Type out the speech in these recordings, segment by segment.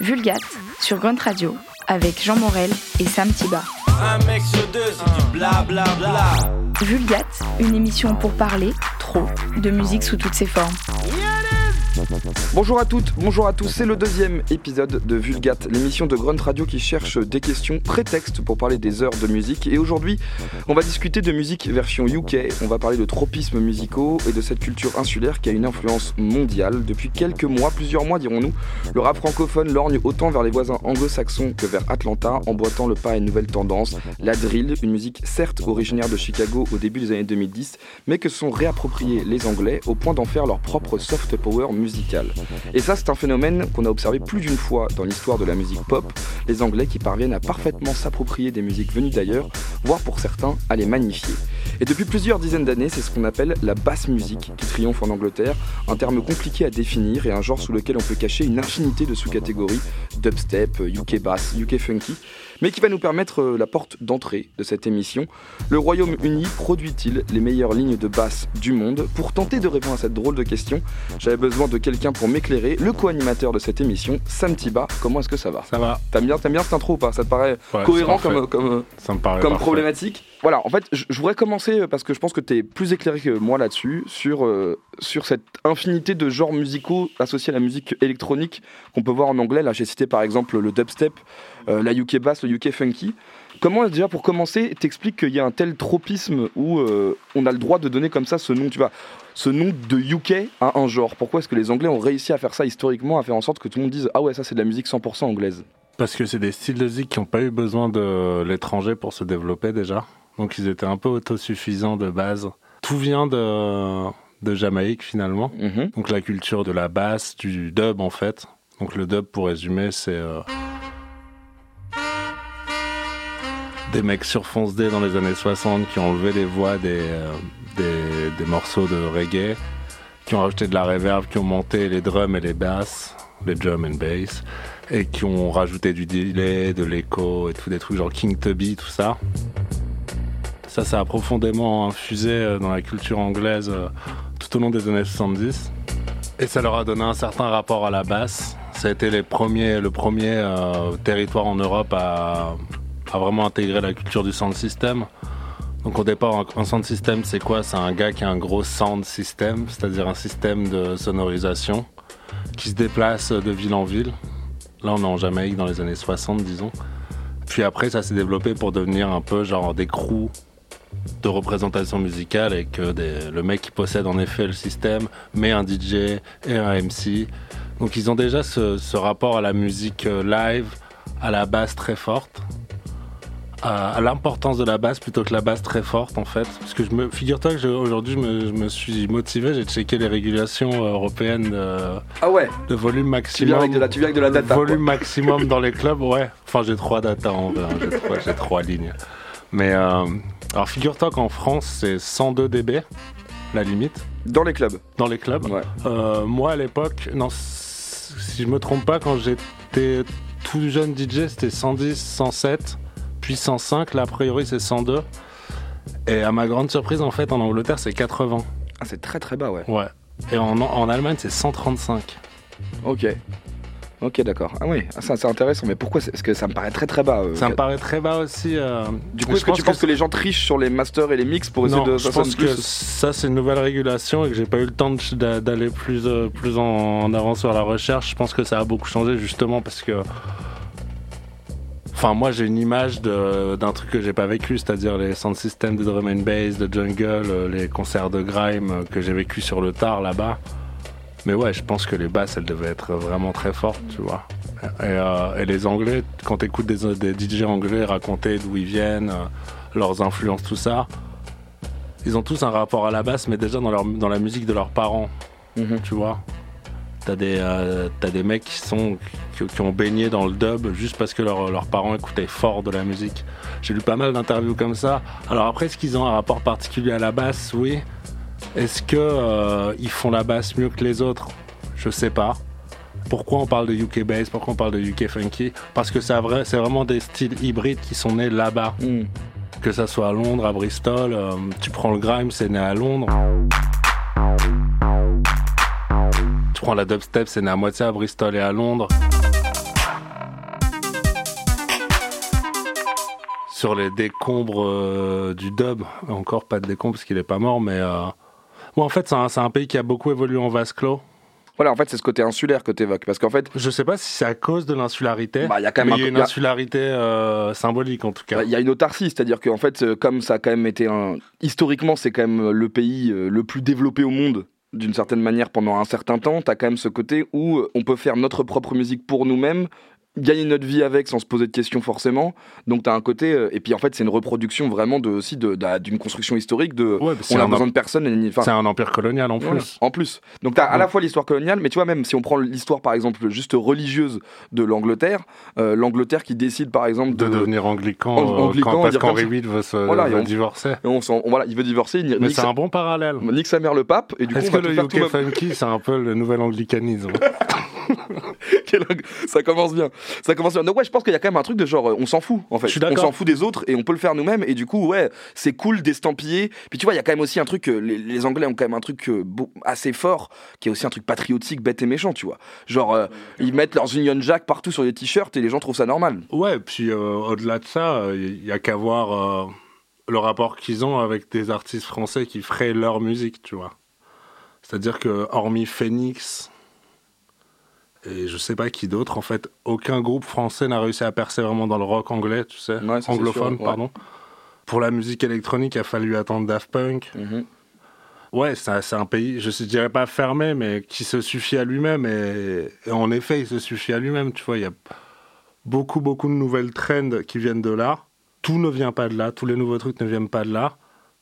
Vulgate sur Grunt Radio avec Jean Morel et Sam Tiba. Un mec sur deux, c'est du bla bla bla. Vulgate, une émission pour parler, trop, de musique sous toutes ses formes. Bonjour à toutes, bonjour à tous, c'est le deuxième épisode de Vulgate, l'émission de Grunt Radio qui cherche des questions prétextes pour parler des heures de musique. Et aujourd'hui, on va discuter de musique version UK, on va parler de tropismes musicaux et de cette culture insulaire qui a une influence mondiale. Depuis quelques mois, plusieurs mois dirons-nous, le rap francophone lorgne autant vers les voisins anglo-saxons que vers Atlanta, emboîtant le pas à une nouvelle tendance, la drill, une musique certes originaire de Chicago au début des années 2010, mais que sont réappropriés les Anglais au point d'en faire leur propre soft power musical. Et ça, c'est un phénomène qu'on a observé plus d'une fois dans l'histoire de la musique pop, les Anglais qui parviennent à parfaitement s'approprier des musiques venues d'ailleurs, voire pour certains à les magnifier. Et depuis plusieurs dizaines d'années, c'est ce qu'on appelle la basse musique qui triomphe en Angleterre, un terme compliqué à définir et un genre sous lequel on peut cacher une infinité de sous-catégories, dubstep, UK bass, UK funky, mais qui va nous permettre euh, la porte d'entrée de cette émission. Le Royaume-Uni produit-il les meilleures lignes de basse du monde Pour tenter de répondre à cette drôle de question, j'avais besoin de quelqu'un pour m'éclairer, le co-animateur de cette émission, Sam Tiba. Comment est-ce que ça va? Ça va. T'aimes bien, t'aimes bien cette intro ou pas? Ça te paraît Ouais, cohérent comme, comme, Ça me paraît comme problématique? Voilà, en fait, je voudrais commencer euh, parce que je pense que tu es plus éclairé que moi là-dessus, sur, euh, sur cette infinité de genres musicaux associés à la musique électronique qu'on peut voir en anglais. Là, j'ai cité par exemple le dubstep, euh, la UK bass, le UK funky. Comment, déjà pour commencer, t'expliques qu'il y a un tel tropisme où on a le droit de donner comme ça ce nom, tu vois, ce nom de UK à un genre? Pourquoi est-ce que les Anglais ont réussi à faire ça historiquement, à faire en sorte que tout le monde dise Ah ouais, ça c'est de la musique 100% anglaise? Parce que c'est des styles de musique qui n'ont pas eu besoin de l'étranger pour se développer déjà. Donc ils étaient un peu autosuffisants de base. Tout vient de, de Jamaïque finalement. Mhm. Donc la culture de la basse, du dub en fait. Donc le dub pour résumer c'est euh, des mecs surfoncés dans les années 60 qui ont enlevé les voix des, euh, des, des morceaux de reggae, qui ont rajouté de la reverb, qui ont monté les drums et les basses, les drum and bass, et qui ont rajouté du delay, de l'écho et tout des trucs genre King Tubby, tout ça. Ça, ça a profondément infusé euh, dans la culture anglaise euh, tout au long des années 70. Et ça leur a donné un certain rapport à la basse. Ça a été les premiers, le premier euh, territoire en Europe à, à vraiment intégrer la culture du sound system. Donc au départ, un, un sound system, c'est quoi? C'est un gars qui a un gros sound system, c'est-à-dire un système de sonorisation qui se déplace de ville en ville. Là, on est en Jamaïque dans les années 60, disons. Puis après, ça s'est développé pour devenir un peu genre des crews de représentation musicale et que des- le mec qui possède en effet le système met un DJ et un MC. Donc ils ont déjà ce, ce rapport à la musique euh, live, à la basse très forte, à, à l'importance de la basse plutôt que la basse très forte en fait. Parce que je me figure-toi que je- aujourd'hui je me, je me suis motivé, j'ai checké les régulations euh, européennes de, Ah ouais, de volume tu maximum. viens avec de la, tu viens avec de la data. quoi. Volume maximum dans les clubs, ouais. Enfin, j'ai trois data en vrai, hein. j'ai trois, trois lignes. Mais euh, alors, figure-toi qu'en France, c'est 102 dB, la limite, Dans les clubs. dans les clubs. Ouais. Euh, moi, à l'époque, non, si je me trompe pas, quand j'étais tout jeune DJ, c'était 110, 107, puis 105. Là, a priori, c'est 102. Et à ma grande surprise, en fait, en Angleterre, c'est 80. Ah, c'est très très bas, ouais. Ouais. Et en, en Allemagne, c'est 135. Ok. Ok, d'accord. Ah oui, ah, ça c'est intéressant. Mais pourquoi Parce que ça me paraît très très bas. euh, Ça me paraît très bas aussi. euh, Du coup, est-ce que tu penses que... les gens trichent sur les masters et les mix pour essayer non, de je pense plus que ça c'est une nouvelle régulation et que j'ai pas eu le temps d'aller plus euh, plus en, avant sur la recherche. Je pense que ça a beaucoup changé justement parce que Enfin, moi j'ai une image d'un truc que j'ai pas vécu, c'est-à-dire les sound systems de drum and bass, de jungle, euh, les concerts de grime que j'ai vécu sur le tard là-bas. Mais ouais, je pense que les basses elles devaient être vraiment très fortes, tu vois. Et, euh, et les Anglais, quand t'écoutes des, des DJ anglais raconter d'où ils viennent, euh, leurs influences, tout ça, ils ont tous un rapport à la basse, mais déjà dans, leur, dans la musique de leurs parents, Mhm. tu vois. T'as des, euh, t'as des mecs qui, sont, qui, qui ont baigné dans le dub juste parce que leurs leurs parents écoutaient fort de la musique. J'ai lu pas mal d'interviews comme ça. Alors après, est-ce qu'ils ont un rapport particulier à la basse? Oui. Est-ce que euh, ils font la basse mieux que les autres? Je sais pas. Pourquoi on parle de UK bass? Pourquoi on parle de UK funky? Parce que c'est vraiment des styles hybrides qui sont nés là-bas. Hmm. Que ça soit à Londres, à Bristol, euh, tu prends le grime, c'est né à Londres. Tu prends la dubstep, c'est né à moitié à Bristol et à Londres. sur les décombres euh, du dub. Encore pas de décombres parce qu'il est pas mort, mais bon, en fait, c'est un, un pays qui a beaucoup évolué en vase clos. Voilà, en fait, c'est ce côté insulaire que tu évoques. Parce qu'en fait, Je sais pas si c'est à cause de l'insularité. Bah, il y a quand même il y a un- une insularité euh, symbolique en tout cas. bah, il y a une autarcie, c'est-à-dire qu'en fait, euh, comme ça a quand même été un. Historiquement, c'est quand même le pays euh, le plus développé au monde. D'une certaine manière, pendant un certain temps, tu as quand même ce côté où euh, on peut faire notre propre musique pour nous-mêmes, gagner notre vie avec sans se poser de questions forcément. Donc, tu as un côté. euh, et puis, en fait, c'est une reproduction vraiment de, aussi de- d'une construction historique de. Ouais, c'est on a besoin de personne. c'est un empire colonial en plus. en plus. Donc t'as à la fois l'histoire coloniale, mais tu vois même si on prend l'histoire par exemple juste religieuse de l'Angleterre, euh, l'Angleterre qui décide par exemple De de, devenir anglican, Ang- euh, anglican, quand, parce qu'Henri. VIII veut se Voilà, veut on- divorcer. Et on s'en- voilà, il veut divorcer, il Mais c'est un bon parallèle. nique sa mère le pape, et du coup Est-ce on que le UK funky, c'est un peu le nouvel anglicanisme? ça commence bien. Ça commence bien. Donc ouais, je pense qu'il y a quand même un truc de genre, euh, on s'en fout en fait. On s'en fout des autres et on peut le faire nous-mêmes. Et du coup, ouais, c'est cool d'estampiller. Puis tu vois, il y a quand même aussi un truc, euh, les, les Anglais ont quand même un truc euh, beau- assez fort, qui est aussi un truc patriotique, bête et méchant, tu vois. Genre, euh, ils mettent leurs Union Jack partout sur les t-shirts et les gens trouvent ça normal. Ouais, puis euh, au-delà de ça, il y a qu'à voir le rapport qu'ils ont avec des artistes français qui feraient leur musique, tu vois. C'est-à-dire que, hormis Phoenix et je sais pas qui d'autre, en fait, aucun groupe français n'a réussi à percer vraiment dans le rock anglais, tu sais, Ouais, anglophone, sûr, ouais. pardon. Pour la musique électronique, il a fallu attendre Daft Punk. Mhm. Ouais, c'est c'est un pays, je ne dirais pas fermé, mais qui se suffit à lui-même. Et, et en effet, il se suffit à lui-même. Tu vois, il y a beaucoup, beaucoup de nouvelles trends qui viennent de là. Tout ne vient pas de là, tous les nouveaux trucs ne viennent pas de là.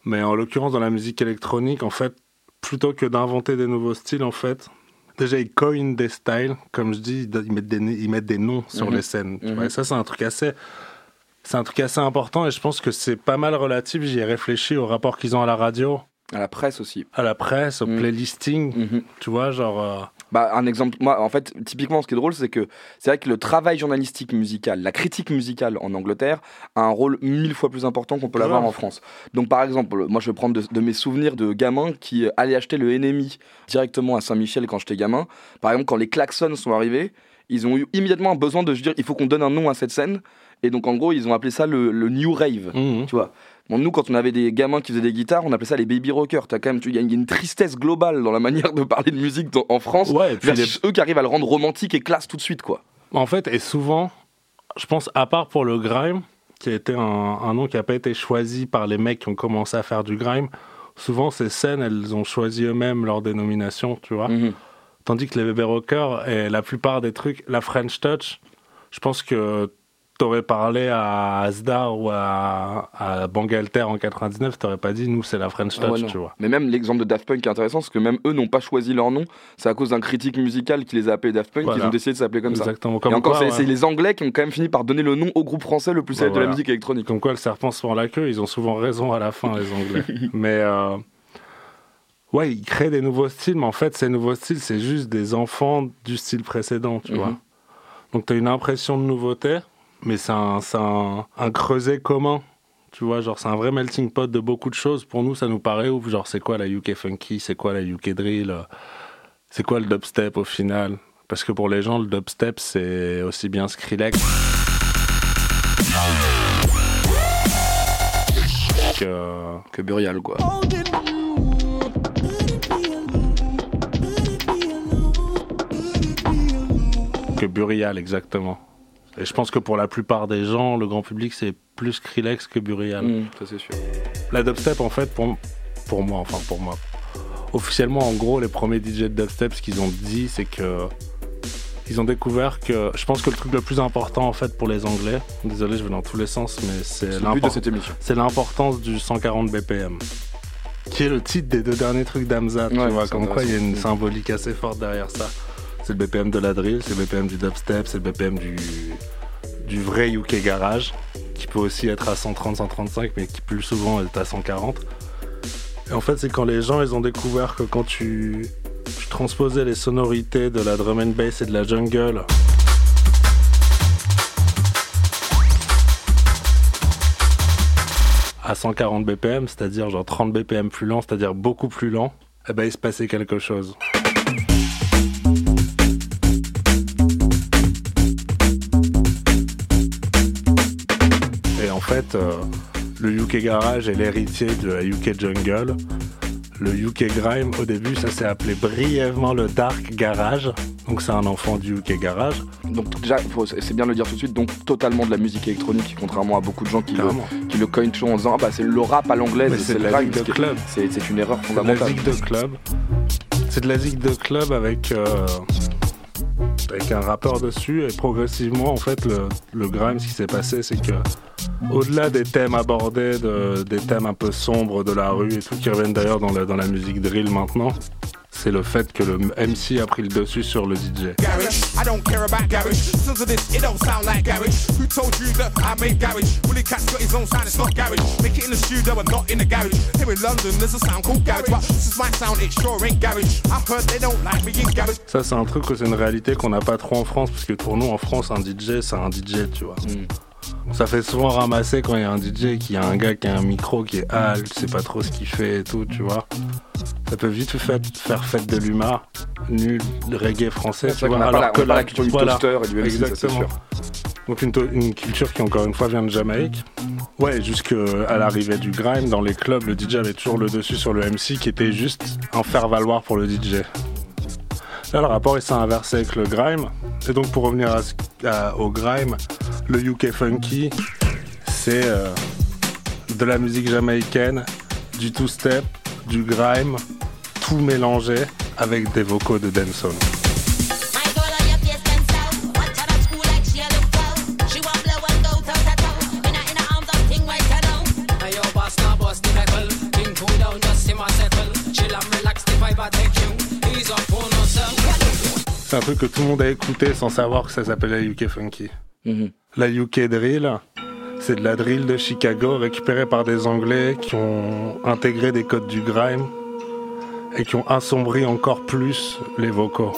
Mais en l'occurrence, dans la musique électronique, en fait, plutôt que d'inventer des nouveaux styles, en fait, déjà, ils coinent des styles. Comme je dis, ils mettent des, ils mettent des noms sur Mhm. les scènes. tu Mhm. vois. Et ça, c'est un truc assez... C'est un truc assez important et je pense que c'est pas mal relatif. J'y ai réfléchi au rapport qu'ils ont à la radio, À la presse aussi. à la presse, au Mhm. playlisting. Mhm. Tu vois, genre. euh, Bah, un exemple, moi, en fait, typiquement, ce qui est drôle, c'est que c'est vrai que le travail journalistique musical, la critique musicale en Angleterre, a un rôle mille fois plus important qu'on peut l'avoir en France. Donc, par exemple, moi, je vais prendre de, de mes souvenirs de gamin qui euh, allaient acheter le NMI directement à Saint-Michel quand j'étais gamin. Par exemple, quand les klaxons sont arrivés, ils ont eu immédiatement un besoin de se dire il faut qu'on donne un nom à cette scène. Et donc, en gros, ils ont appelé ça le, le New Rave. mhm. Tu vois. Bon, nous, quand on avait des gamins qui faisaient des guitares, on appelait ça les baby rockers. T'as quand même, tu- il y a une tristesse globale dans la manière de parler de musique dans- en France. Ouais, et puis les- versus eux qui arrivent à le rendre romantique et classe tout de suite, quoi. En fait, et souvent, je pense, à part pour le grime, qui a été un, un nom qui n'a pas été choisi par les mecs qui ont commencé à faire du grime, souvent ces scènes, elles ont choisi eux-mêmes leur dénomination, tu vois. Mhm. Tandis que les bébés rockers et la plupart des trucs, la French Touch, je pense que t'aurais parlé à Asda ou à, à Bangalter en 99, t'aurais pas dit nous c'est la French Ah ouais, Touch, tu vois. Mais même l'exemple de Daft Punk est intéressant, parce que même eux n'ont pas choisi leur nom. C'est à cause d'un critique musical qui les a appelés Daft Punk Voilà. qu'ils ont décidé de s'appeler comme ça. Exactement. Et Comme encore, quoi, c'est ouais. c'est les Anglais qui ont quand même fini par donner le nom au groupe français le plus Bah, célèbre de la musique électronique. Comme quoi le serpent se mord la queue, ils ont souvent raison à la fin, les Anglais. mais euh, ouais, ils créent des nouveaux styles, mais en fait, ces nouveaux styles, c'est juste des enfants du style précédent, tu Mhm. vois. Donc tu as une impression de nouveauté, mais c'est un, c'est un, un creuset commun. Tu vois, genre, c'est un vrai melting pot de beaucoup de choses. Pour nous, ça nous paraît ouf. Genre, c'est quoi la UK funky? C'est quoi la UK drill? C'est quoi le dubstep au final? Parce que pour les gens, le dubstep, c'est aussi bien Skrillex que, Que Burial, quoi. Que Burial, exactement. Et je pense que pour la plupart des gens, le grand public, c'est plus Skrillex que Burial. Mhm, ça, c'est sûr. La dubstep, en fait, pour, pour moi, enfin pour moi, officiellement, en gros, les premiers DJ de dubstep, ce qu'ils ont dit, c'est que ils ont découvert que, je pense que le truc le plus important, en fait, pour les Anglais, désolé, je vais dans tous les sens, mais c'est l'importance du 140 BPM, qui est le titre des deux derniers trucs d'Amza, tu vois, c'est comme quoi il y a une symbolique assez forte derrière ça. C'est le BPM de la drill, c'est le BPM du dubstep, c'est le BPM du, du vrai UK garage, qui peut aussi être à 130, 135, mais qui plus souvent est à 140. Et en fait, c'est quand les gens ils ont découvert que quand tu, tu transposais les sonorités de la drum and bass et de la jungle à 140 BPM, c'est-à-dire genre 30 BPM plus lent, c'est-à-dire beaucoup plus lent, eh ben il se passait quelque chose. Fait, euh, le UK Garage est l'héritier de la UK Jungle. Le UK Grime, au début, ça s'est appelé brièvement le Dark Garage. Donc c'est un enfant du UK Garage. Donc déjà, c'est bien de le dire tout de suite, donc totalement de la musique électronique, contrairement à beaucoup de gens qui le, qui le coinent en disant ah bah c'est le rap à l'anglaise, c'est la musique de club. C'est une erreur C'est de la fondamentale. zig de club. C'est de la zig de club avec, euh, avec un rappeur dessus et progressivement en fait le, le grime ce qui s'est passé c'est que au-delà des thèmes abordés, de- des thèmes un peu sombres de la rue et tout qui reviennent d'ailleurs dans dans la musique drill maintenant, c'est le fait que le MC a pris le dessus sur le DJ. garage. I don't care about garage. Sons of this, it don't sound like garage. Who told you that I made garage? Willie Cat's got his own sound, it's not garage. Make it in the studio and not in the garage. Here in London, there's a sound called garage, but this is my sound, it sure ain't garage. I heard they don't like me in garage. Ça c'est un truc que c'est une réalité qu'on n'a pas trop en France parce que pour nous en France un DJ c'est un DJ tu vois. Ça fait souvent ramasser quand il y a un DJ qui a un gars qui a un micro qui est hal, tu sais pas trop ce qu'il fait et tout, tu vois. Ça peut vite faire, faire fête de l'humain, nul reggae français, tu vois. la- Alors on que la culture du voilà, toaster et du MC, ça, exactement. sûr. Donc une, culture qui encore une fois vient de Jamaïque. Ouais, jusqu'à l'arrivée du grime, dans les clubs, le DJ avait toujours le dessus sur le MC qui était juste un faire-valoir pour le DJ. Là, le rapport il s'est inversé avec le grime. Et donc pour revenir à ce- à- au grime, le UK funky, c'est euh, de la musique jamaïcaine, du two-step, du grime, tout mélangé avec des vocaux de dancehall. C'est un truc que tout le monde a écouté sans savoir que ça s'appelle la UK Funky. Mhm. La UK Drill, c'est de la drill de Chicago récupérée par des Anglais qui ont intégré des codes du grime et qui ont assombri encore plus les vocaux.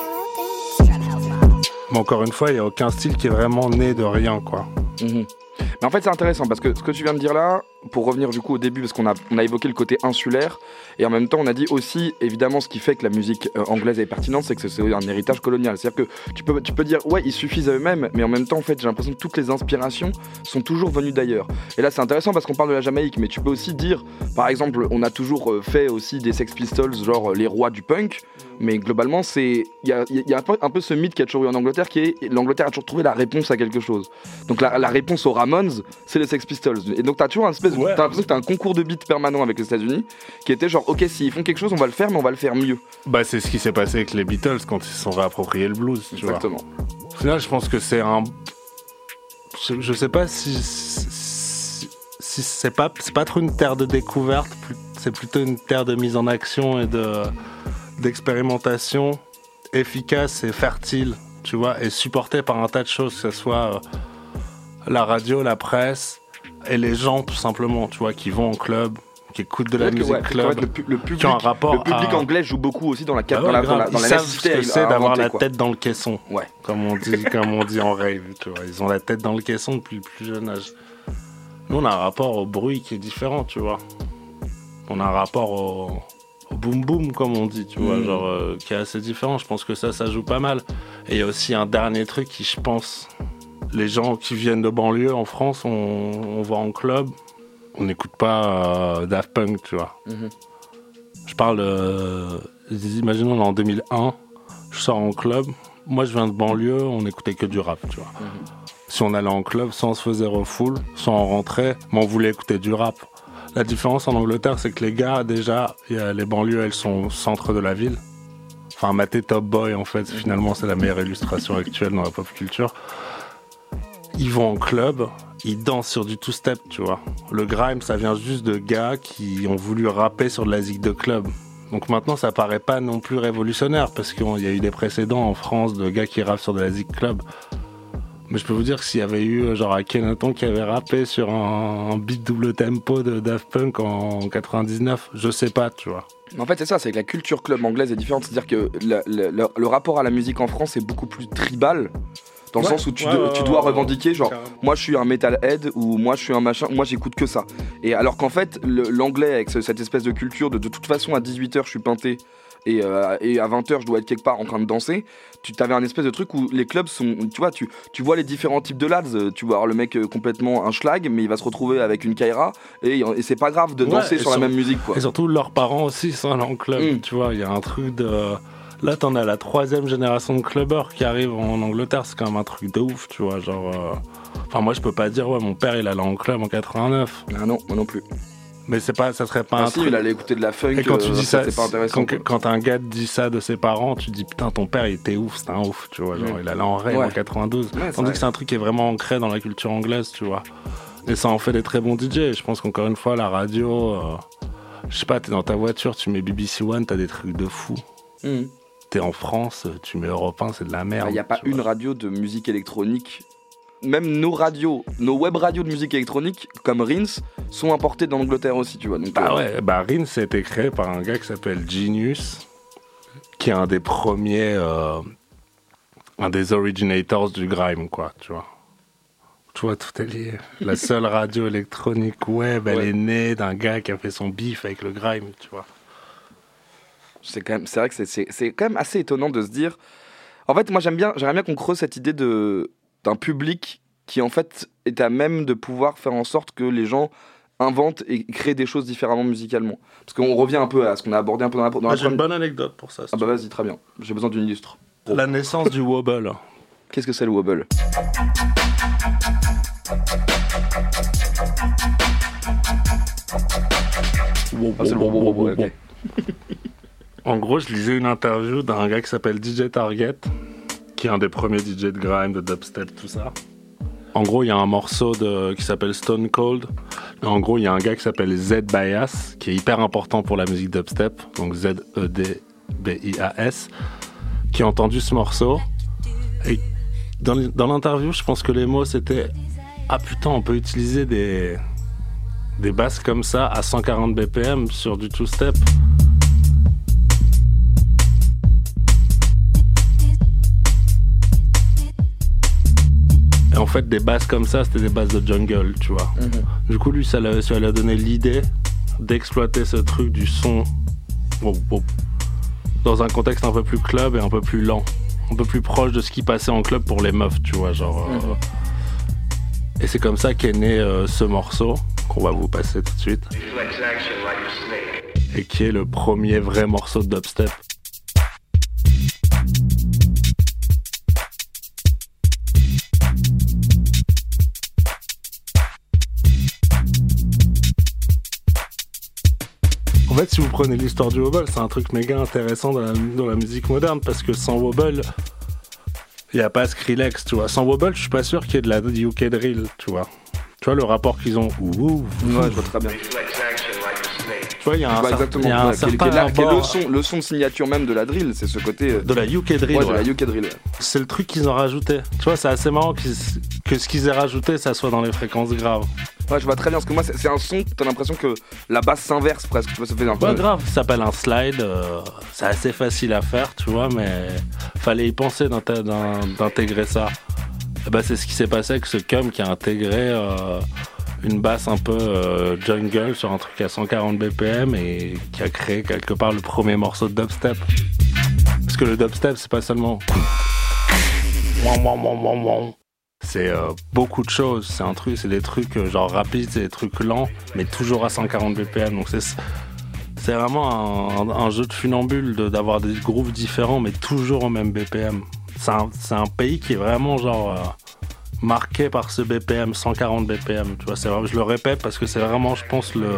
Mais encore une fois, il n'y a aucun style qui est vraiment né de rien, quoi. Mhm. Mais en fait, c'est intéressant parce que ce que tu viens de dire là, pour revenir du coup au début, parce qu'on a, on a évoqué le côté insulaire, et en même temps, on a dit aussi, évidemment, ce qui fait que la musique euh, anglaise est pertinente, c'est que c'est un héritage colonial. C'est-à-dire que tu peux, tu peux dire, ouais, ils suffisent à eux-mêmes, mais en même temps, en fait, j'ai l'impression que toutes les inspirations sont toujours venues d'ailleurs. Et là, c'est intéressant parce qu'on parle de la Jamaïque, mais tu peux aussi dire, par exemple, on a toujours euh, fait aussi des Sex Pistols, genre euh, les rois du punk, mais globalement, c'est il y a, y a un, peu, ce mythe qu'il y a toujours eu en Angleterre, qui est l'Angleterre a toujours trouvé la réponse à quelque chose. Donc la, la réponse aux Ramones, c'est les Sex Pistols. Et donc t'as toujours un espèce, Ouais. t'as l'impression que t'as un concours de beats permanent avec les États-Unis, qui était genre, ok, s'ils font quelque chose, on va le faire, mais on va le faire mieux. Bah, c'est ce qui s'est passé avec les Beatles quand ils se sont réappropriés le blues, tu vois. Exactement. Au final, je pense que c'est un. Je, je sais pas si. Si, si c'est pas, c'est pas trop une terre de découverte, c'est plutôt une terre de mise en action et de d'expérimentation efficace et fertile, tu vois, et supportée par un tas de choses, que ce soit euh, la radio, la presse et les gens, tout simplement, tu vois, qui vont en club, qui écoutent de la musique ouais, club. le, pu- le public, qui ont un rapport le public à- anglais joue beaucoup aussi dans la, Bah dans ouais, la, dans grave. la, dans Ils savent ce que c'est d'avoir la tête dans le caisson. Ouais. Comme on dit, comme on dit en rave, tu vois. Ils ont la tête dans le caisson depuis le plus jeune âge. Nous, on a un rapport au bruit qui est différent, tu vois. On a un rapport au, au boom boom, comme on dit, tu vois, Mhm. genre, euh, qui est assez différent. Je pense que ça, ça joue pas mal. Et il y a aussi un dernier truc qui, je pense, les gens qui viennent de banlieue en France, on, on va en club, on n'écoute pas euh, Daft Punk, tu vois. Mhm. Je parle de. Imaginons, en 2001, je sors en club. Moi, je viens de banlieue, on écoutait que du rap, tu vois. Si on allait en club, soit on se faisait refoule, soit on rentrait, mais on voulait écouter du rap. La différence en Angleterre, c'est que les gars, déjà, y a les banlieues, elles sont au centre de la ville. Enfin, maté Top Boy, en fait, finalement, c'est la meilleure illustration actuelle dans la pop culture. Ils vont en club, ils dansent sur du two-step, tu vois. Le grime, ça vient juste de gars qui ont voulu rapper sur de la zig de club. Donc maintenant, ça paraît pas non plus révolutionnaire parce qu'il y a eu des précédents en France de gars qui rappent sur de la zig club. Mais je peux vous dire que s'il y avait eu genre Akhenaton qui avait rappé sur un, beat double tempo de Daft Punk en 99, je sais pas, tu vois. En fait, c'est ça, c'est que la culture club anglaise est différente. C'est-à-dire que le rapport à la musique en France est beaucoup plus tribal, dans le sens où tu, Ouais, dois- ouais, tu ouais, dois ouais, revendiquer, genre, carrément. moi je suis un metalhead ou moi je suis un machin, moi j'écoute que ça. Et alors qu'en fait, l'anglais avec ce- cette espèce de culture de de toute façon à 18h je suis peinté. et, euh, et à 20h je dois être quelque part en train de danser, tu t'avais un espèce de truc où les clubs sont, tu vois, tu, tu vois les différents types de lads, tu vois alors le mec euh, complètement un schlag, mais il va se retrouver avec une Kaira et, et c'est pas grave de danser sur la même musique quoi. Et surtout, leurs parents aussi sont allés en club. Mm. Tu vois, il y a un truc de. Là, t'en as la troisième génération de clubbers qui arrive en Angleterre. C'est quand même un truc de ouf, tu vois. Genre. euh, Enfin, moi, je peux pas dire, ouais, mon père, il allait en club en 89. Ah non, moi non plus. Mais c'est pas, ça serait pas Ah un si, truc. il allait écouter de la funk, Et quand tu euh, dis ça, c'est pas intéressant. quand, un gars te dit ça de ses parents, tu dis putain, ton père il était ouf, c'était un ouf, tu vois. Genre, il allait en rêve Ouais. en 92. Ouais, c'est Tandis que c'est un truc qui est vraiment ancré dans la culture anglaise, tu vois. Et ça en fait des très bons DJ. Et Je pense qu'encore une fois, la radio, euh, je sais pas, t'es dans ta voiture, tu mets BBC One, t'as des trucs de fou. Mm. T'es en France, tu mets Europe 1, c'est de la merde. Il n'y a pas une vois. radio de musique électronique. Même nos radios, nos web radios de musique électronique, comme Rins, sont importées d'Angleterre aussi, tu vois. Donc, Bah euh, ouais, bah Rin, ça a été créé par un gars qui s'appelle Genius, qui est un des premiers, euh, un des originators du grime, quoi, tu vois. Tu vois, tout est lié. La seule radio électronique web, elle est née d'un gars qui a fait son bif avec le grime, tu vois. C'est quand même, c'est vrai que c'est- quand même assez étonnant de se dire. En fait, moi j'aime bien, j'aimerais bien qu'on creuse cette idée de d'un public qui en fait est à même de pouvoir faire en sorte que les gens inventent et créent des choses différemment musicalement. Parce qu'on revient un peu à ce qu'on a abordé un peu dans la, dans Ah, J'ai une bonne anecdote pour ça. si Ah bah vas-y, très bien. J'ai besoin d'une illustre. La naissance du wobble. Qu'est-ce que c'est le wobble? C'est le bon, bon. En gros, je lisais une interview d'un gars qui s'appelle DJ Target, qui est un des premiers DJ de grime, de dubstep, tout ça. En gros, il y a un morceau qui s'appelle Stone Cold. En gros, il y a un gars qui s'appelle Z Bias, qui est hyper important pour la musique dubstep, donc Z-E-D-B-I-A-S, qui a entendu ce morceau. Et dans l'interview, je pense que les mots c'était Ah putain, on peut utiliser des, des basses comme ça à 140 BPM sur du two-step. En fait, des basses comme ça, c'était des basses de jungle, tu vois. Du coup, lui, ça, lui a donné l'idée d'exploiter ce truc du son dans un contexte un peu plus club et un peu plus lent. Un peu plus proche de ce qui passait en club pour les meufs, tu vois. Genre, euh, Et c'est comme ça qu'est né euh, ce morceau, qu'on va vous passer tout de suite. Et qui est le premier vrai morceau de dubstep. Fait, si vous prenez l'histoire du wobble, c'est un truc méga intéressant dans la, dans la musique moderne parce que sans wobble, il n'y a pas Skrillex, tu vois. Sans wobble, je suis pas sûr qu'il y ait de la UK drill, tu vois. Tu vois le rapport qu'ils ont. Ouh, ouh, Ouais, je vois très bien. Tu vois, il y a un, Bah, cer- exactement. il y a un Ouais, qui est- qui est certain là- qui est le son, le son de signature même de la drill, c'est ce côté euh, de la UK drill. ouais, de la. UK drill. C'est le truc qu'ils ont rajouté. Tu vois, c'est assez marrant que ce qu'ils aient rajouté, ça soit dans les fréquences graves. Ouais, je vois très bien parce que moi c'est un son, t'as l'impression que la basse s'inverse presque, tu vois, ça fait un peu. Pas grave, ça s'appelle un slide. euh, c'est assez facile à faire, tu vois, mais fallait y penser d'inté- d'in- d'intégrer ça. Et bah, c'est ce qui s'est passé avec ce cum qui a intégré euh, une basse un peu euh, jungle sur un truc à 140 BPM et qui a créé quelque part le premier morceau de dubstep. Parce que le dubstep, c'est pas seulement. C'est euh, beaucoup de choses. C'est un truc, c'est des trucs euh, genre rapides, c'est des trucs lents, mais toujours à 140 BPM. Donc c'est vraiment un, jeu de funambule de- d'avoir des grooves différents, mais toujours au même BPM. C'est un, pays qui est vraiment genre euh, marqué par ce BPM, 140 BPM. Je le répète parce que c'est vraiment, je pense, le.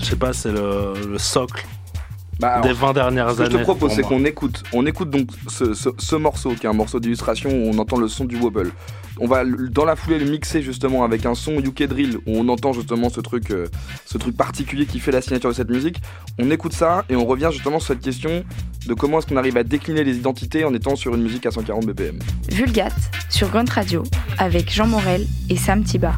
Je sais pas, c'est le socle Bah, alors, des 20 dernières ce que années. je te propose, c'est qu'on écoute, on écoute donc ce, ce- ce morceau qui est un morceau d'illustration où on entend le son du wobble. On va dans la foulée le mixer justement avec un son UK drill où on entend justement ce truc, euh, ce truc particulier qui fait la signature de cette musique. On écoute ça et on revient justement sur cette question de comment est-ce qu'on arrive à décliner les identités en étant sur une musique à 140 BPM. Vulgate sur Grunt Radio avec Jean Morel et Sam Tiba.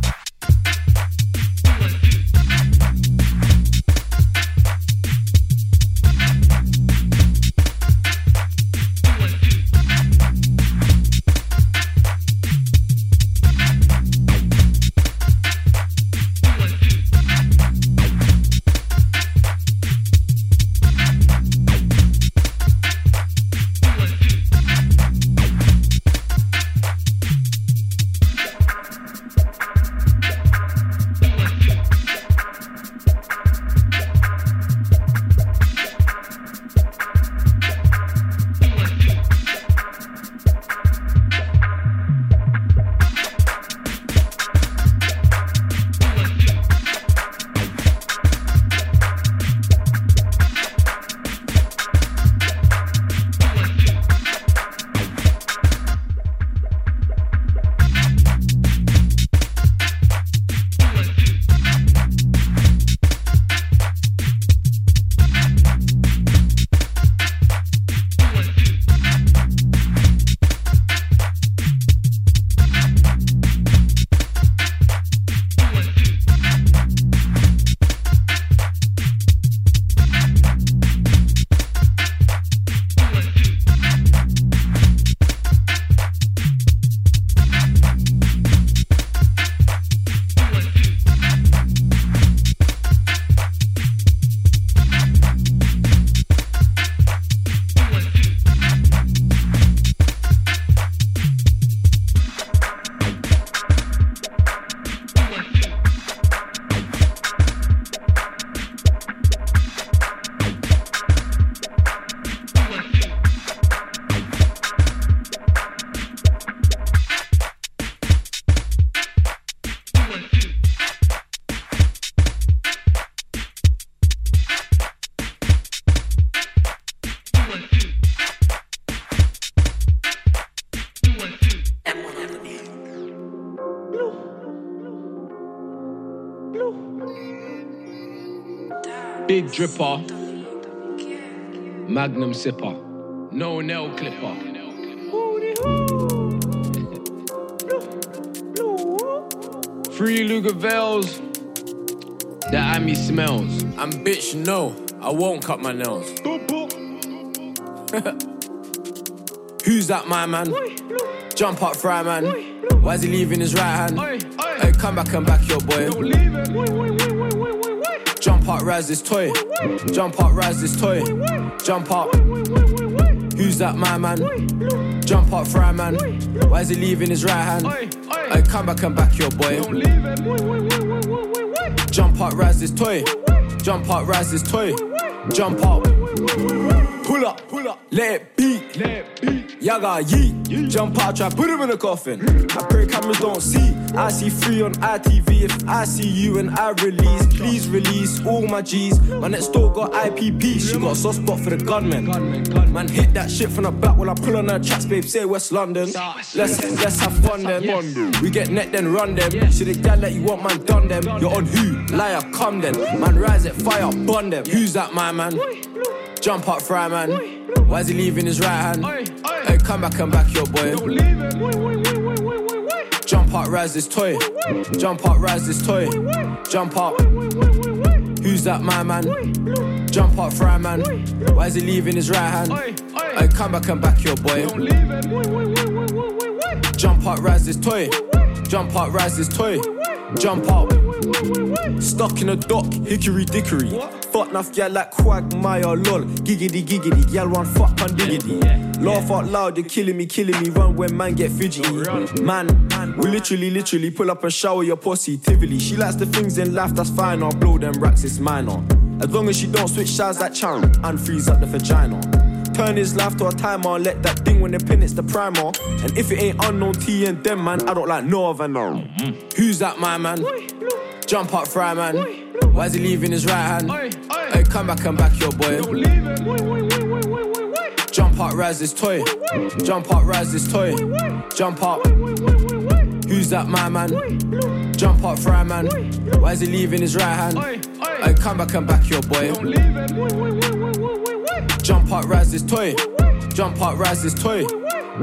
Dripper. Magnum sipper. No nail clipper. Three Lugavels. That Amy smells. And bitch, no, I won't cut my nails. Who's that, my man? Jump up, fry man. Why is he leaving his right hand? Hey, come back and back your boy. Jump up, rise this toy. Jump up, rise this toy. Jump up. Who's that, my man? Jump up, fry man. Why is he leaving his right hand? Hey, come back and back your boy. Jump up, rise this toy. Jump up, rise this toy. Jump up. Pull up, pull up, let it beat. Let it beat. Yaga yeet. Jump out, try put him in a coffin. I pray cameras don't see. I see free on ITV. If I see you and I release, please release all my G's. My next door got IPP. She got a soft spot for the gunman. Man, hit that shit from the back while I pull on her tracks, babe. Say West London. Let's let's have fun then. We get net then run them. See the gal that you want, man, done them. You're on who? Liar, come then. Man, rise it, fire, burn them. Who's that, my man? Jump up, fry man. Why is he leaving his right hand? Hey, come back and back your boy. Jump up, rise this toy. Jump up, rise this toy. Jump up. Who's that, my man? Jump up, fry man. Why is he leaving his right hand? Hey, come back and back your boy. Jump up, rise this toy. Jump up, rise this toy. Jump up. Stuck in a dock, hickory dickory. Fuck enough gal like Quagmire, lol. Giggity giggity, gal one fuck on diggity. Laugh out loud, you're killing me, killing me. Run when man get fidgety. Man, we literally, literally pull up and shower your positively. She likes the things in life, that's fine. I'll blow them racks, it's minor. As long as she don't switch sides like charm and freeze up the vagina. Turn his life to a timer, let that thing when they pin it's the primer. And if it ain't unknown T and them, man, I don't like no other no. Mm-hmm. Who's that, my man? Jump up, fry man. Why is he leaving his right hand? Hey, come back and back your boy. Jump up, rise this toy. Jump up, rise this toy. Jump up. Who's that, my man? Jump up, fry man. Why is he leaving his right hand? Hey, come back and back your boy. Jump up, rise this toy. Jump up, rise this toy.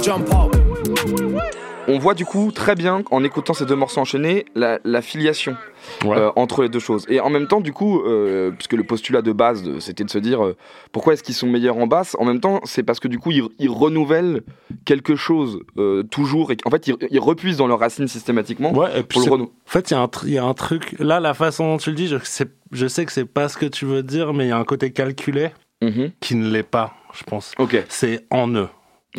Jump up. On voit du coup très bien en écoutant ces deux morceaux enchaînés la, la filiation Ouais. euh, entre les deux choses. Et en même temps, du coup, euh, puisque le postulat de base, de- c'était de se dire euh, pourquoi est-ce qu'ils sont meilleurs en basse, en même temps, c'est parce que du coup, ils, ils renouvellent quelque chose euh, toujours et en fait, ils, ils repuisent dans leurs racines systématiquement. Ouais, et puis pour le en fait, il y, a un tr- il y a un truc. Là, la façon dont tu le dis, je sais, je sais que c'est pas ce que tu veux dire, mais il y a un côté calculé Mhm. qui ne l'est pas, je pense. Ok, C'est en eux.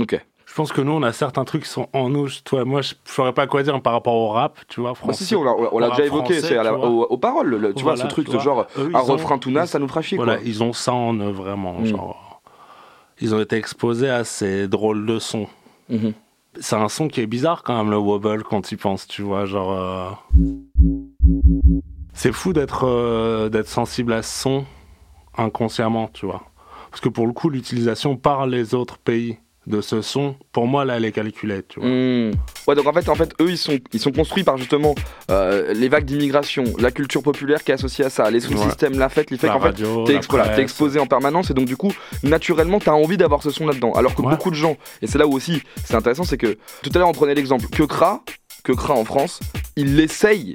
ok. Je pense que nous, on a certains trucs qui sont en nous. Toi, moi, je ne saurais pas quoi dire par rapport au rap, tu vois. Français. si, si, on l'a, on l'a Rap déjà évoqué, c'est aux, aux paroles, le- tu vois, ce truc de genre Eux, un refrain tout ça nous fera chier. Voilà, quoi. ils ont ça en eux, vraiment. Mm. Genre, ils ont été exposés à ces drôles de sons. Mhm. C'est un son qui est bizarre quand même, le wobble, quand tu penses, tu vois. Genre. euh, C'est fou d'être euh, d'être sensible à ce son inconsciemment, tu vois. Parce que pour le coup, l'utilisation par les autres pays de ce son, pour moi, là, elle est calculée, tu vois. Mmh. Ouais, donc en fait, en fait, eux, ils sont, ils sont construits par justement euh, les vagues d'immigration, la culture populaire qui est associée à ça, les sous-systèmes, la fête, les qu'en fait, t'es ex- voilà, exposé en permanence et donc du coup, naturellement, t'as envie d'avoir ce son là-dedans. Alors que Ouais. beaucoup de gens, et c'est là où aussi c'est intéressant, c'est que tout à l'heure on prenait l'exemple que Kra, que Kra en France, il essaye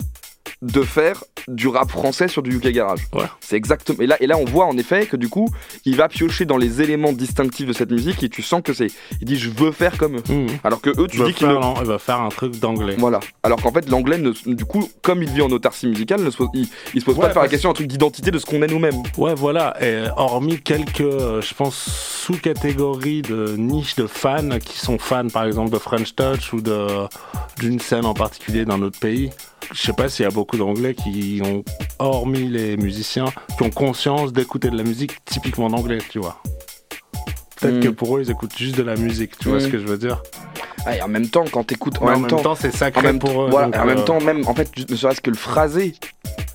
de faire du rap français sur du UK Garage. Ouais. C'est exactement. Et là, et là, on voit en effet que du coup, il va piocher dans les éléments distinctifs de cette musique et tu sens que c'est. Il dit, je veux faire comme eux. Mmh. Alors que eux, tu Il dis qu'ils ne il va faire un truc d'anglais. voilà. Alors qu'en fait, l'anglais, ne- du coup, comme il vit en autarcie musicale, ne se pose- il, il se pose Ouais, pas de faire la question un truc d'identité de ce qu'on est nous-mêmes. Ouais, voilà. Et hormis quelques, euh, je pense, sous-catégories de niches de fans qui sont fans, par exemple, de French Touch ou de d'une scène en particulier d'un autre pays. Je sais pas s'il y a beaucoup d'anglais qui ont, hormis les musiciens, qui ont conscience d'écouter de la musique typiquement d'anglais, tu vois. Peut-être Mm. que pour eux, ils écoutent juste de la musique, tu vois ce que je veux dire. Ah, et en même temps, quand t'écoutes, en, Mais même temps, c'est en sacré même, pour eux. voilà, donc, en même euh, temps, même, en fait, juste ne serait-ce que le phrasé.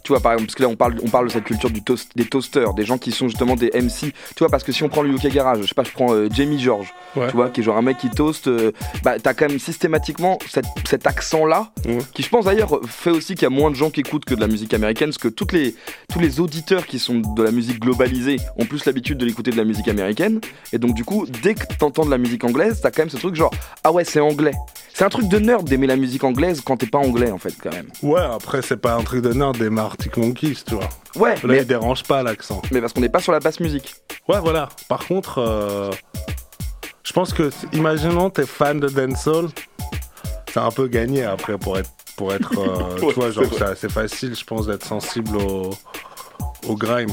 Tu vois, par exemple, parce que là, on parle, on parle de cette culture du toast, des toasters, des gens qui sont justement des MC. Tu vois, parce que si on prend le UK Garage, je sais pas, je prends euh, Jamie George, Ouais. tu vois, qui est genre un mec qui toast, euh, bah, t'as quand même systématiquement cette- cet accent-là, qui je pense d'ailleurs fait aussi qu'il y a moins de gens qui écoutent que de la musique américaine, parce que toutes les, tous les auditeurs qui sont de la musique globalisée ont plus l'habitude de l'écouter de la musique américaine. Et donc, du coup, dès que t'entends de la musique anglaise, t'as quand même ce truc genre, ah ouais, c'est anglais. C'est un truc de nerd d'aimer la musique anglaise quand t'es pas anglais, en fait, quand même. Ouais, après, c'est pas un truc de nerd des Arctic Monkeys, tu vois. Ouais, Là, mais, il dérange pas l'accent. mais parce qu'on n'est pas sur la basse musique. Ouais, voilà. Par contre, euh, je pense que, imaginons, t'es fan de dancehall, c'est un peu gagné après pour être, pour être, euh, Ouais, tu vois, genre, c'est assez facile, je pense, d'être sensible au, au grime,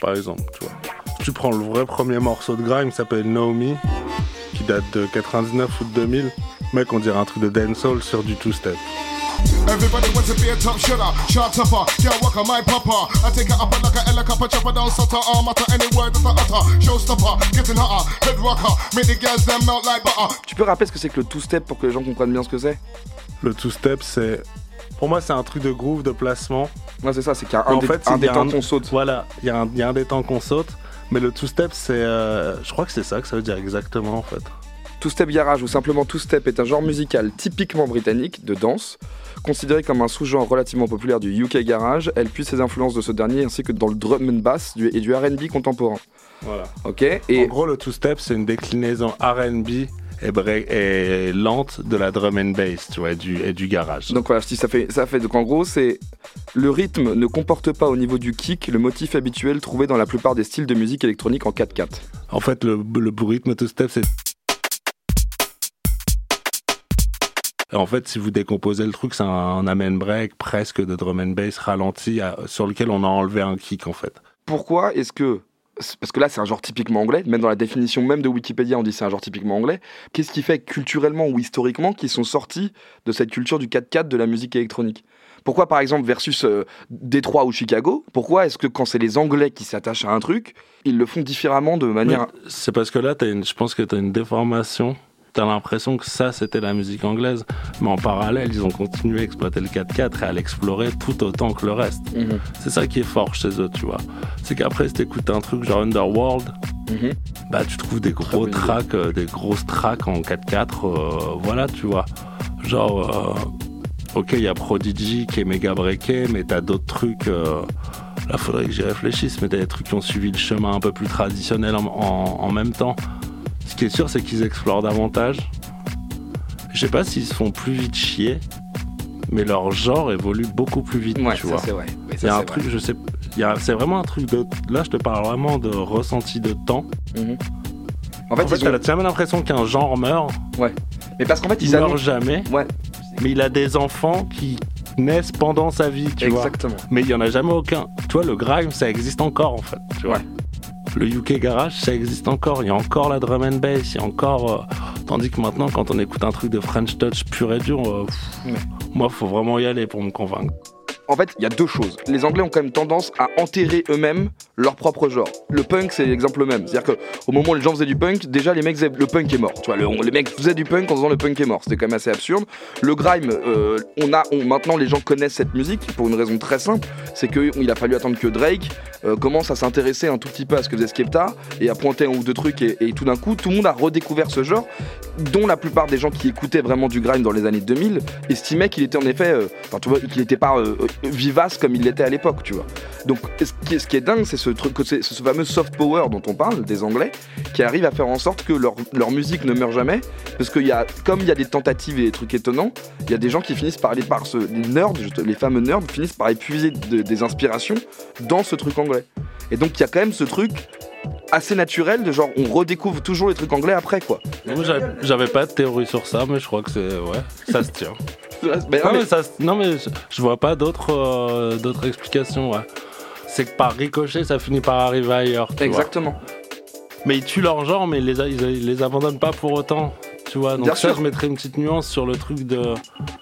par exemple, tu vois. Si tu prends le vrai premier morceau de grime, s'appelle Me, qui date de 99 ou de 2000. Mec, on dirait un truc de dancehall sur du two-step. Everybody wants to be a top shooter, shot topper. Can't walk on my papa. I take it up like a helicopter, chopper down sutter. All matter any word that I utter. Showstopper, getting hotter, head rocker. Make the girls them melt like butter. Tu peux rappeler ce que c'est que le two-step pour que les gens comprennent bien ce que c'est? Le two-step, c'est. Pour moi, c'est un truc de groove, de placement. Ouais, c'est ça, c'est qu'il y a un, En des, fait, c'est un des a temps un- qu'on saute. Voilà, il y, a un- il y a un des temps qu'on saute. Mais le two-step, c'est. euh, je crois que c'est ça que ça veut dire exactement, en fait. Two-step garage ou simplement two-step est un genre musical typiquement britannique de danse, considéré comme un sous-genre relativement populaire du UK garage. Elle puise ses influences de ce dernier ainsi que dans le drum and bass du- et du R&B contemporain. Voilà. Ok En gros, le two-step, c'est une déclinaison RB et, lente de la drum and bass, tu vois, et du, et du garage. donc voilà, si ça fait ça fait donc en gros c'est le rythme ne comporte pas au niveau du kick le motif habituel trouvé dans la plupart des styles de musique électronique en 4/4. En fait, le, le rythme two-step, c'est. En fait, si vous décomposez le truc, c'est un amen break presque de drum and bass ralenti à- sur lequel on a enlevé un kick, en fait. Pourquoi est-ce que parce que là c'est un genre typiquement anglais, même dans la définition même de Wikipédia on dit c'est un genre typiquement anglais. Qu'est-ce qui fait culturellement ou historiquement qu'ils sont sortis de cette culture du 4-4 de la musique électronique? Pourquoi par exemple versus euh, Détroit ou Chicago Pourquoi est-ce que quand c'est les Anglais qui s'attachent à un truc, ils le font différemment de manière... C'est parce que là, une, je pense que tu as une déformation. Tu as l'impression que ça, c'était la musique anglaise. Mais en parallèle, ils ont continué à exploiter le 4-4 et à l'explorer tout autant que le reste. Mhm, C'est ça qui est fort chez eux, tu vois. C'est qu'après, si t'écoutes un truc genre Underworld, mhm. bah tu trouves des gros tracks, euh, des grosses tracks en 4-4, euh, voilà, tu vois. Genre, euh, ok, il y a Prodigy qui est méga breaké, mais t'as d'autres trucs. là, faudrait que j'y réfléchisse, mais t'as des trucs qui ont suivi le chemin un peu plus traditionnel en, en- en même temps. Qui est sûr, c'est qu'ils explorent davantage. Je sais pas s'ils se font plus vite chier, mais leur genre évolue beaucoup plus vite, Ouais, tu ça vois. c'est vrai. Ouais, Il ça, y a un truc, je sais, il c'est vraiment un truc de. Là, je te parle vraiment de ressenti de temps. Mhm. En fait, En fait, ont- jamais l'impression qu'un genre meurt. mais parce qu'en fait Il ils meurt annoncent... jamais, Ouais, mais il a des enfants qui naissent pendant sa vie, tu vois. exactement. Mais il y en a jamais aucun. Tu vois, le grime, ça existe encore en fait. Tu vois. Ouais. Le UK Garage, ça existe encore. Il y a encore la drum and bass. Il y a encore. euh, Tandis que maintenant, quand on écoute un truc de French Touch pur et dur, euh, pff, Ouais. moi, faut vraiment y aller pour me convaincre. En fait, il y a deux choses. Les Anglais ont quand même tendance à enterrer eux-mêmes leur propre genre. Le punk, c'est l'exemple même. C'est-à-dire qu'au moment où les gens faisaient du punk, déjà les mecs faisaient le punk est mort. Tu vois, les mecs faisaient du punk en disant le punk est mort. C'était quand même assez absurde. Le grime, euh, on a, maintenant les gens connaissent cette musique pour une raison très simple, c'est qu'il a fallu attendre que Drake euh, commence à s'intéresser un tout petit peu à ce que faisait Skepta et à pointer un ou deux trucs et, tout d'un coup, tout le monde a redécouvert ce genre, dont la plupart des gens qui écoutaient vraiment du grime dans les années 2000 estimaient qu'il était en effet, euh, enfin tu vois, qu'il n'était pas vivace comme il l'était à l'époque, tu vois. Donc ce qui est, dingue, c'est ce truc, que c'est ce fameux soft power dont on parle des Anglais, qui arrive à faire en sorte que leur, leur musique ne meurt jamais, parce qu'il y a, comme il y a des tentatives et des trucs étonnants, il y a des gens qui finissent par aller par ce, les nerds, les fameux nerds finissent par épuiser de- des inspirations dans ce truc anglais. Et donc il y a quand même ce truc assez naturel de genre on redécouvre toujours les trucs anglais après quoi. J'avais pas de théorie sur ça, mais je crois que c'est. Ouais, ça se tient. Mais non, mais- mais, ça, se- non, mais je, je vois pas d'autres euh, d'autres explications, ouais. C'est que par ricochet, ça finit par arriver ailleurs. tu vois. Exactement. Mais ils tuent leur genre, mais ils les, ils, les abandonnent pas pour autant. Tu vois, donc Bien ça, sûr. je mettrais une petite nuance sur le truc de.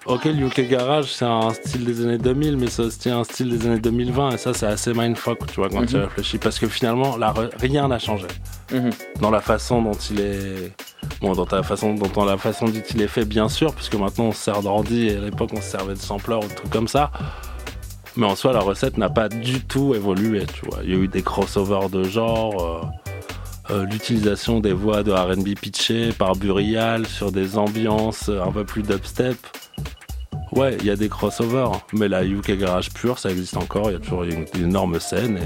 Ok, le UK Garage, c'est un style des années 2000, mais c'est aussi un style des années 2020, et ça, c'est assez mindfuck, tu vois, quand tu Mhm. réfléchis, parce que finalement, là, rien n'a changé Mhm. dans la façon dont il est. Bon, dans la façon dont il est fait, bien sûr, puisque maintenant on se sert d'ordi et à l'époque on se servait de sampler ou de trucs comme ça. Mais en soi, la recette n'a pas du tout évolué. Il y a eu des crossovers de genre, euh, euh, l'utilisation des voix de R&B pitchées par Burial sur des ambiances un peu plus dubstep. Ouais, il y a des crossovers, mais la UK Garage pure, ça existe encore. Il y a toujours une, une énorme scène.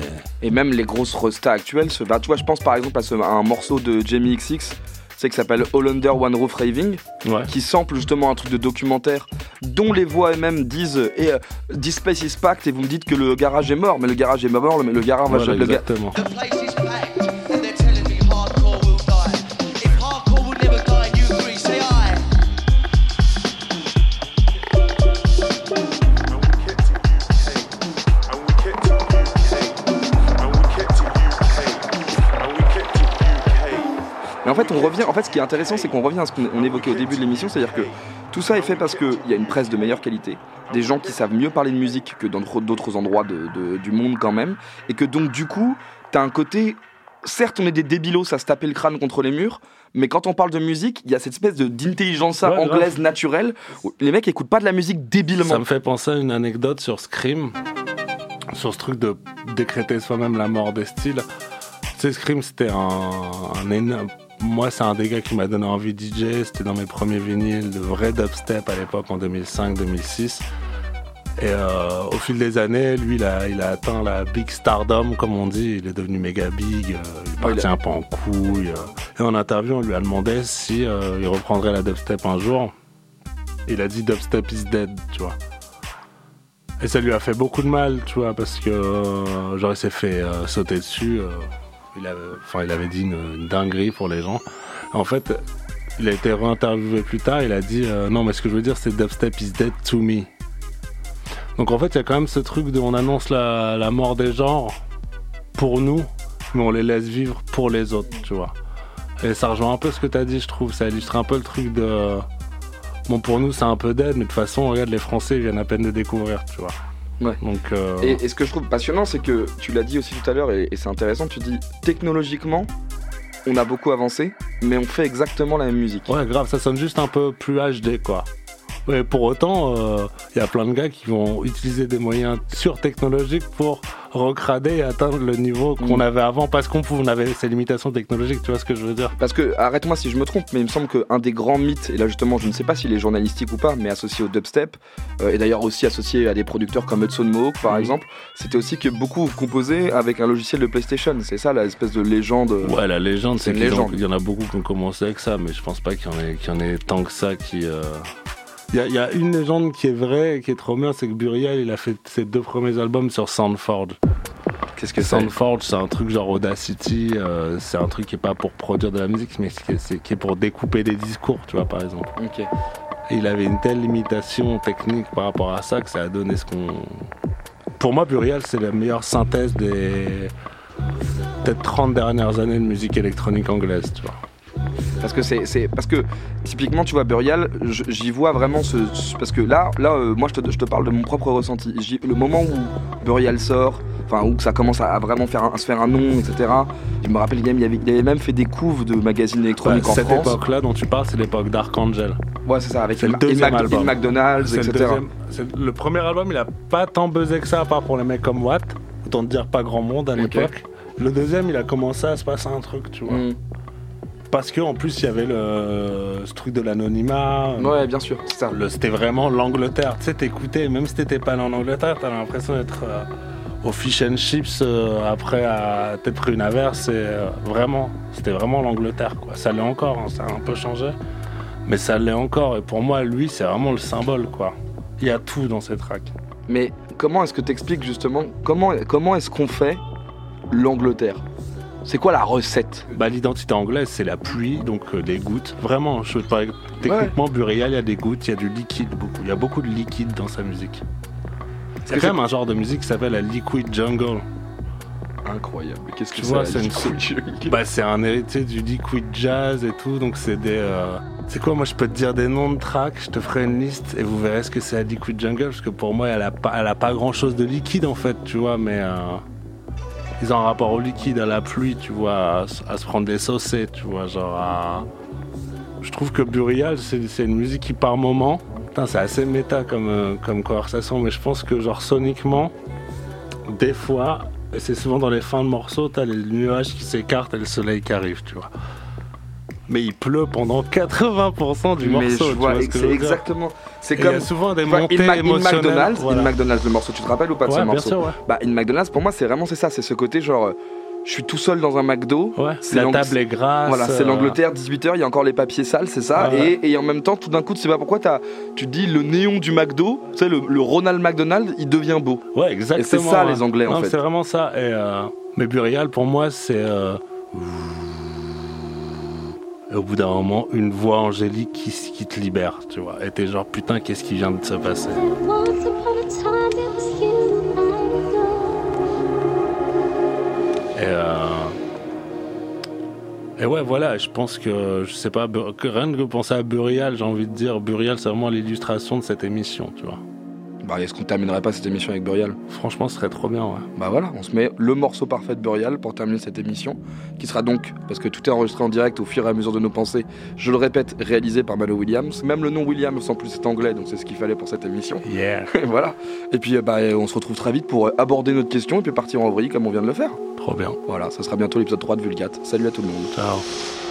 Et... Et même les grosses restas actuelles, se... bah, tu vois, je pense par exemple à, ce- à un morceau de Jamie XX, c'est qui s'appelle All Under One Roof Raving, Ouais. qui sample justement un truc de documentaire dont les voix elles-mêmes disent et euh, This place is packed et vous me dites que le garage est mort, mais le garage est mort, mais le garage va Voilà, le ga- exactement. En fait, on revient. En fait, ce qui est intéressant, c'est qu'on revient à ce qu'on on évoquait au début de l'émission, c'est-à-dire que tout ça est fait parce qu'il y a une presse de meilleure qualité, des gens qui savent mieux parler de musique que dans d'autres- endroits de- de- du monde quand même, et que donc du coup, t'as un côté. Certes, on est des débilos à se taper le crâne contre les murs, mais quand on parle de musique, il y a cette espèce d'intelligence Ouais, grave. anglaise naturelle. où les mecs écoutent pas de la musique débilement. Ça me fait penser à une anecdote sur Scream, sur ce truc de décréter soi-même la mort des styles. Tu sais, Scream, c'était un, un énorme. Moi, c'est un des gars qui m'a donné envie de DJ. C'était dans mes premiers vinyles de vrai dubstep à l'époque, en 2005-2006. Et euh, au fil des années, lui, il a, il a atteint la big stardom, comme on dit. Il est devenu méga big. euh, il partit un peu en couille. euh. Et en interview, on lui a demandé si il reprendrait la dubstep un jour. Il a dit dubstep is dead, tu vois. Et ça lui a fait beaucoup de mal, tu vois, parce que genre il s'est fait sauter dessus. Il, avait, dit une, dinguerie pour les gens. En fait, il a été réinterviewé plus tard. Il a dit euh, non, mais ce que je veux dire, c'est dubstep is dead to me. Donc en fait, il y a quand même ce truc de on annonce la, mort des genres pour nous, mais on les laisse vivre pour les autres, tu vois. Et ça rejoint un peu ce que tu as dit, je trouve. Ça illustre un peu le truc de. Bon, pour nous, c'est un peu dead, mais de toute façon, regarde, les Français viennent à peine de découvrir, tu vois. Ouais. Donc. euh, Et, et ce que je trouve passionnant, c'est que tu l'as dit aussi tout à l'heure, et, et c'est intéressant, tu dis technologiquement, on a beaucoup avancé, mais on fait exactement la même musique. Ouais, grave, ça sonne juste un peu plus HD, quoi. Mais pour autant, il y a plein de gars qui vont utiliser des moyens surtechnologiques pour recrader et atteindre le niveau qu'on Mm. avait avant parce qu'on avait ces limitations technologiques, tu vois ce que je veux dire? Parce que, arrête-moi si je me trompe, mais il me semble qu'un des grands mythes, et là justement je ne sais pas s'il est journalistique ou pas, mais associé au dubstep, euh, et d'ailleurs aussi associé à des producteurs comme Hudson Mohawk par Mhm. exemple, c'était aussi que beaucoup composaient avec un logiciel de PlayStation. C'est ça la espèce de légende. Ouais, la légende, C'est qu'il y en a beaucoup qui ont commencé avec ça, mais je pense pas qu'il y en ait, tant que ça qui. euh, Il y, a- il y a une légende qui est vraie et qui est trop bien, c'est que Burial, il a fait ses deux premiers albums sur Soundforge. Qu'est-ce que c'est? Soundforge, c'est un truc genre Audacity, euh, c'est un truc qui est pas pour produire de la musique, mais qui est, c'est- qui est pour découper des discours, tu vois, par exemple. Et il avait une telle limitation technique par rapport à ça que ça a donné ce qu'on. Pour moi, Burial, c'est la meilleure synthèse des peut-être 30 dernières années de musique électronique anglaise, tu vois. Parce que c'est, parce que typiquement tu vois Burial, j'y vois vraiment ce, ce- parce que là là euh, moi je te, je te parle de mon propre ressenti. Le moment où Burial sort, enfin où ça commence à, à vraiment faire un- à se faire un nom, etc. Je me rappelle il avait, il avait même fait des couves de magazines Ouais, électroniques en cette France. époque-là dont tu parles, c'est l'époque d'Archangel. Ouais c'est ça avec le deuxième album. McDonald's, C'est le, etc. deuxième- le premier album, il a pas tant buzzé que ça, à part pour les mecs comme Watt. Autant te dire pas grand monde à l'époque. Le deuxième, il a commencé à se passer un truc, tu vois. Mm. Parce que en plus, il y avait le, ce truc de l'anonymat. Ouais bien sûr c'est ça. Le- C'était vraiment l'Angleterre. Tu sais, t'écoutais, même si t'étais pas allé en Angleterre, t'avais l'impression d'être euh, au fish and chips euh, après à t'être pris une averse. Et, euh, vraiment, c'était vraiment l'Angleterre. quoi. Ça l'est encore, hein, ça a un peu changé. Mais ça l'est encore. Et pour moi, lui, c'est vraiment le symbole. quoi. Il y a tout dans ces tracks. Mais comment est-ce que t'expliques justement comment comment est-ce qu'on fait l'Angleterre? C'est quoi la recette Bah, L'identité anglaise, c'est la pluie, donc euh, les gouttes. Vraiment, je veux pas. Techniquement, Burial, il y a des gouttes, il y a du liquide beaucoup. Il y a beaucoup de liquide dans sa musique. C'est quand même un genre de musique qui s'appelle la liquid jungle. Incroyable. Qu'est-ce que c'est c'est une- Bah, c'est un héritier du liquid jazz et tout, donc c'est des. euh, C'est quoi, moi je peux te dire des noms de tracks, je te ferai une liste et vous verrez ce que c'est la liquid jungle, parce que pour moi elle a pas, elle a pas grand chose de liquide en fait, tu vois, mais. euh, Ils ont un rapport au liquide, à la pluie, tu vois, à, se- à se prendre des saucés, tu vois, genre à. Je trouve que Burial, c'est c'est une musique qui par moment, c'est assez méta comme, euh, comme conversation, mais je pense que genre soniquement, des fois, et c'est souvent dans les fins de morceaux, t'as les nuages qui s'écartent et le soleil qui arrive, tu vois. Mais il pleut pendant 80% du mais morceau. je tu vois, vois ce ex- que je veux dire exactement. C'est Et il y comme a souvent des vois, montées In, Ma- In émotionnelles, McDonald's, voilà. In McDonald's, le morceau, tu te rappelles ou pas de ce Ouais, morceau sûr, ouais. Bah, In McDonald's, pour moi, c'est vraiment c'est ça, c'est ce côté genre, je suis tout seul dans un McDo. Ouais, la table est grasse. Voilà, c'est euh, l'Angleterre, 18h, il y a encore les papiers sales, c'est ça. Ouais. Et, et en même temps, tout d'un coup, tu sais pas pourquoi, as, tu dis le néon du McDo, tu sais, le, le Ronald McDonald, il devient beau. Ouais, exactement. Et c'est ça, ouais. les Anglais, en fait. C'est vraiment ça. Et, euh, mais Burial, pour moi, c'est. euh, au bout d'un moment, une voix angélique qui, qui te libère, tu vois. Et t'es genre, putain, qu'est-ce qui vient de se passer? Et, euh, ouais, voilà, je pense que, je sais pas, que rien que penser à Burial, j'ai envie de dire, Burial, c'est vraiment l'illustration de cette émission, tu vois. Bah, est-ce qu'on terminerait pas cette émission avec Burial? Franchement, ce serait trop bien, ouais. Bah voilà, on se met le morceau parfait de Burial pour terminer cette émission, qui sera donc, parce que tout est enregistré en direct au fur et à mesure de nos pensées, je le répète, réalisé par Mano Williams. Même le nom Williams en plus est anglais, donc c'est ce qu'il fallait pour cette émission. Yeah, Et voilà. Et puis euh, bah, on se retrouve très vite pour euh, aborder notre question et puis partir en vrille comme on vient de le faire. trop bien. Voilà, ça sera bientôt l'épisode 3 de Vulgate. Salut à tout le monde. Ciao.